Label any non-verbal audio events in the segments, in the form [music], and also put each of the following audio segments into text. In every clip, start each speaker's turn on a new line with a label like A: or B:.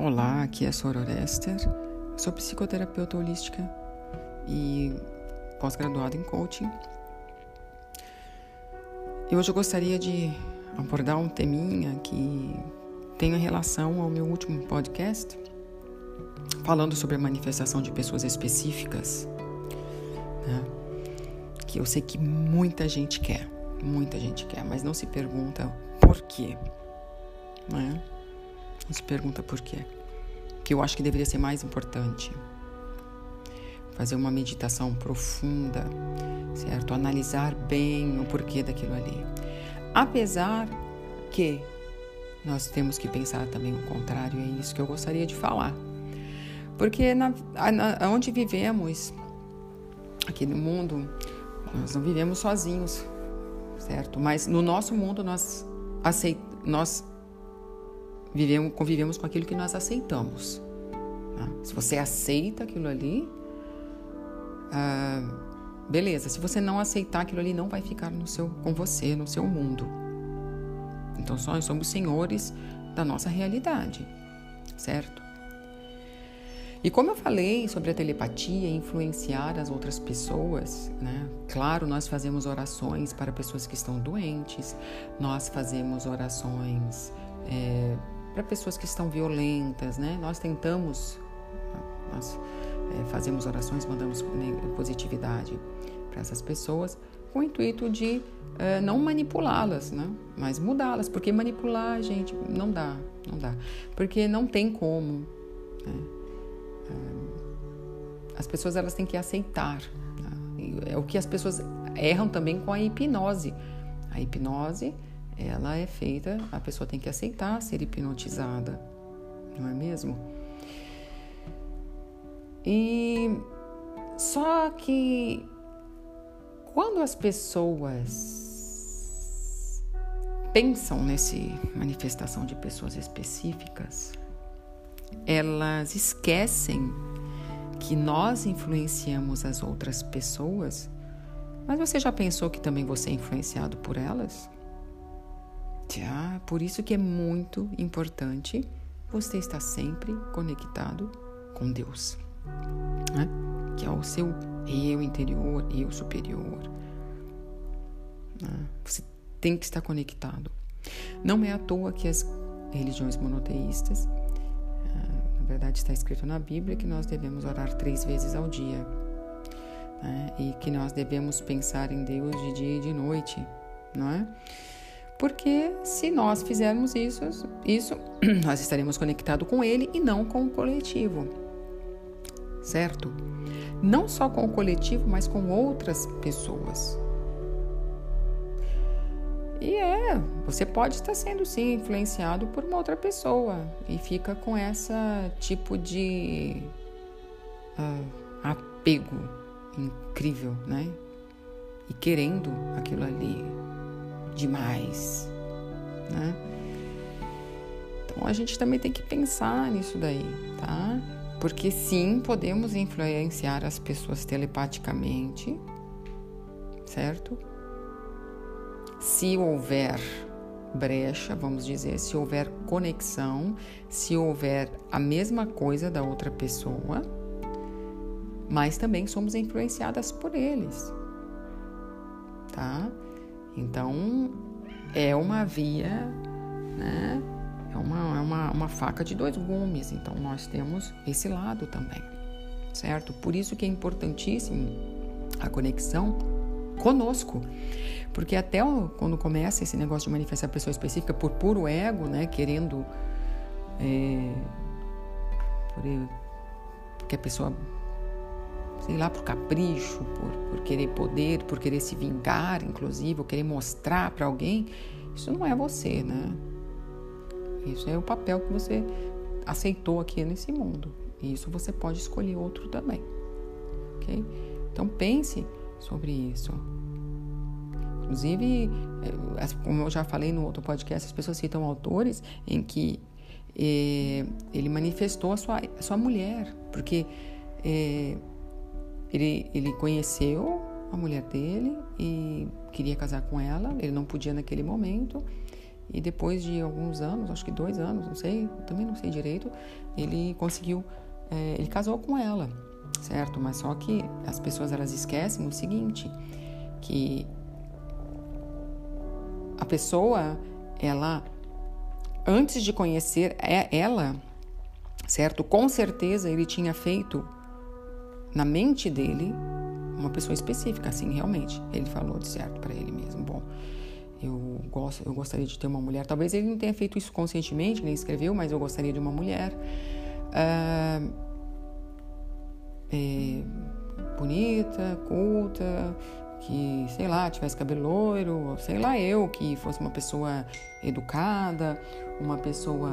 A: Olá, aqui é a Sora Orester. Eu sou psicoterapeuta holística e pós-graduada em coaching. E hoje eu gostaria de abordar um teminha que tem relação ao meu último podcast, falando sobre a manifestação de pessoas específicas, né? que eu sei que muita gente quer, muita gente quer, mas não se pergunta por quê, né? Não se pergunta por quê. Que eu acho que deveria ser mais importante. Fazer uma meditação profunda, certo? Analisar bem o porquê daquilo ali. Apesar que nós temos que pensar também o contrário, é isso que eu gostaria de falar. Porque na, na, onde vivemos, aqui no mundo, nós não vivemos sozinhos, certo? Mas no nosso mundo nós, aceit, nós vivemos, convivemos com aquilo que nós aceitamos. Tá? Se você aceita aquilo ali, ah, beleza. Se você não aceitar aquilo ali, não vai ficar no seu, com você, no seu mundo. Então, nós somos senhores da nossa realidade, certo? E como eu falei sobre a telepatia influenciar as outras pessoas, né? Claro, nós fazemos orações para pessoas que estão doentes, nós fazemos orações é, para pessoas que estão violentas, né? Nós tentamos, nós é, fazemos orações, mandamos positividade para essas pessoas com o intuito de é, não manipulá-las, né? Mas mudá-las, porque manipular, gente, não dá, não dá, porque não tem como. Né? É, as pessoas elas têm que aceitar. Né? É o que as pessoas erram também com a hipnose. A hipnose ela é feita, a pessoa tem que aceitar ser hipnotizada, não é mesmo? E só que quando as pessoas pensam nesse manifestação de pessoas específicas, elas esquecem que nós influenciamos as outras pessoas, mas você já pensou que também você é influenciado por elas? Já, por isso que é muito importante você estar sempre conectado com Deus, né? que é o seu eu interior, eu superior. Né? Você tem que estar conectado. Não é à toa que as religiões monoteístas, ah, na verdade está escrito na Bíblia que nós devemos orar três vezes ao dia. Né? E que nós devemos pensar em Deus de dia e de noite, não é? Porque se nós fizermos isso, isso [clears throat] nós estaremos conectados com ele e não com o coletivo. Certo? Não só com o coletivo, mas com outras pessoas. E é, você pode estar sendo sim influenciado por uma outra pessoa e fica com essa tipo de uh, apego incrível, né? E querendo aquilo ali demais, né? Então a gente também tem que pensar nisso daí, tá? Porque sim, podemos influenciar as pessoas telepaticamente, certo? Se houver brecha, vamos dizer, se houver conexão, se houver a mesma coisa da outra pessoa, mas também somos influenciadas por eles, tá? Então, é uma via, né? É uma, é uma, uma faca de dois gumes. Então, nós temos esse lado também, certo? Por isso que é importantíssimo a conexão conosco. Porque até quando começa esse negócio de manifestar a pessoa específica por puro ego, né? Querendo... É, por, porque a pessoa sei lá, por capricho, por, por querer poder, por querer se vingar, inclusive, ou querer mostrar para alguém, isso não é você, né? Isso é o papel que você aceitou aqui nesse mundo. E isso você pode escolher outro também, ok? Então pense sobre isso. Inclusive, eh, como eu já falei no outro podcast, as pessoas citam autores em que eh, ele manifestou a sua, a sua mulher, porque eh, ele, ele conheceu a mulher dele e queria casar com ela, ele não podia naquele momento. e depois de alguns anos, acho que dois anos, não sei, também não sei direito, ele conseguiu, é, ele casou com ela, certo? Mas só que as pessoas elas esquecem o seguinte, que a pessoa, ela, antes de conhecer é, ela, certo? Com certeza ele tinha feito na mente dele uma pessoa específica, assim, realmente. Ele falou de certo para ele mesmo. Bom, eu gosto, eu gostaria de ter uma mulher. Talvez ele não tenha feito isso conscientemente, nem escreveu, mas eu gostaria de uma mulher. Ah, é, bonita, culta, que, sei lá, tivesse cabelo loiro, sei lá eu, que fosse uma pessoa educada, uma pessoa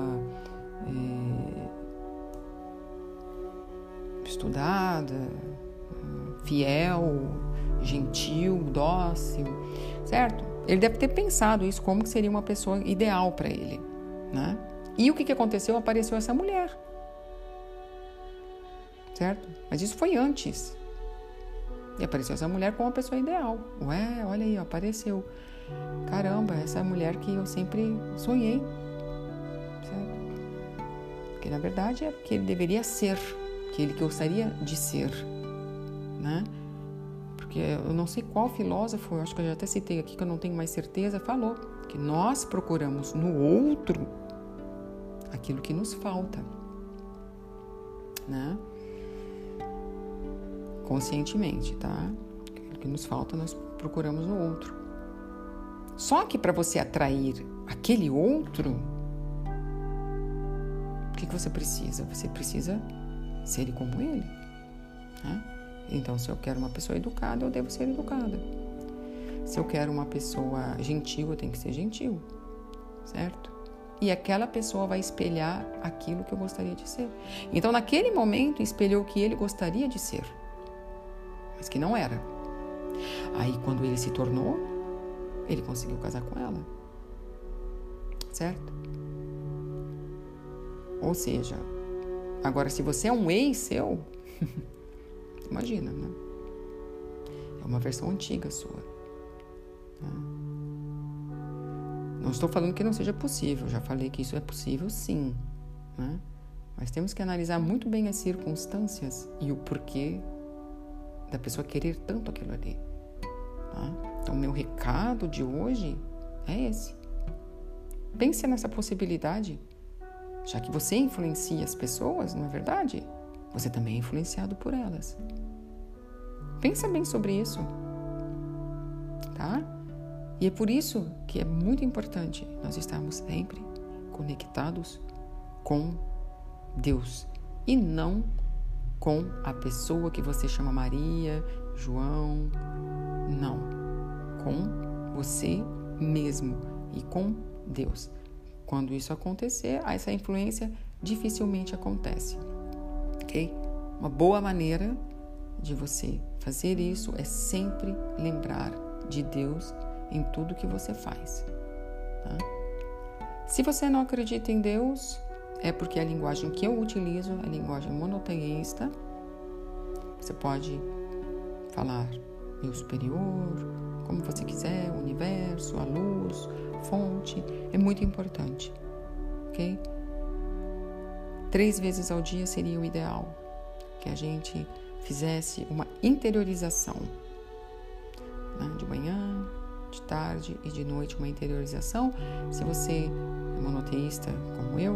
A: é, estudada, fiel, gentil, dócil, certo? Ele deve ter pensado isso como que seria uma pessoa ideal para ele, né? E o que, que aconteceu? Apareceu essa mulher, certo? Mas isso foi antes. E apareceu essa mulher como uma pessoa ideal. Ué, olha aí, apareceu. Caramba, essa mulher que eu sempre sonhei. Certo? Porque na verdade é que ele deveria ser, que ele gostaria de ser, né? Porque eu não sei qual filósofo, acho que eu já até citei aqui que eu não tenho mais certeza, falou que nós procuramos no outro aquilo que nos falta, né? conscientemente, tá? O que nos falta nós procuramos no outro. Só que para você atrair aquele outro, o que, que você precisa? Você precisa ser como ele. Né? Então, se eu quero uma pessoa educada, eu devo ser educada. Se eu quero uma pessoa gentil, eu tenho que ser gentil, certo? E aquela pessoa vai espelhar aquilo que eu gostaria de ser. Então, naquele momento, espelhou o que ele gostaria de ser mas que não era. Aí, quando ele se tornou, ele conseguiu casar com ela. Certo? Ou seja, agora, se você é um ex seu, [laughs] imagina, né? É uma versão antiga sua. Né? Não estou falando que não seja possível, já falei que isso é possível sim, né? Mas temos que analisar muito bem as circunstâncias e o porquê da pessoa querer tanto aquilo ali. Tá? Então, meu recado de hoje é esse. Pense nessa possibilidade. Já que você influencia as pessoas, não é verdade? Você também é influenciado por elas. Pensa bem sobre isso. Tá? E é por isso que é muito importante nós estarmos sempre conectados com Deus e não com a pessoa que você chama Maria, João. Não. Com você mesmo e com Deus. Quando isso acontecer, essa influência dificilmente acontece. Ok? Uma boa maneira de você fazer isso é sempre lembrar de Deus em tudo que você faz. Tá? Se você não acredita em Deus, é porque a linguagem que eu utilizo é a linguagem monoteísta. Você pode falar eu superior, como você quiser, o universo, a luz, fonte, é muito importante, ok? Três vezes ao dia seria o ideal, que a gente fizesse uma interiorização, né? de manhã, de tarde e de noite, uma interiorização. Se você é monoteísta como eu,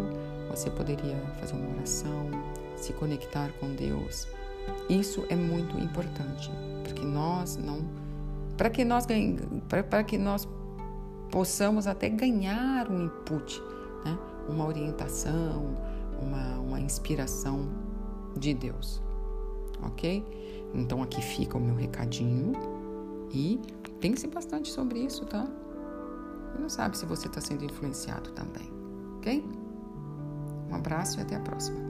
A: você poderia fazer uma oração, se conectar com Deus. Isso é muito importante, porque nós não para que nós para que nós possamos até ganhar um input, né? uma orientação, uma, uma inspiração de Deus. Ok? Então aqui fica o meu recadinho e pense bastante sobre isso, tá? Você não sabe se você está sendo influenciado também, ok? Um abraço e até a próxima.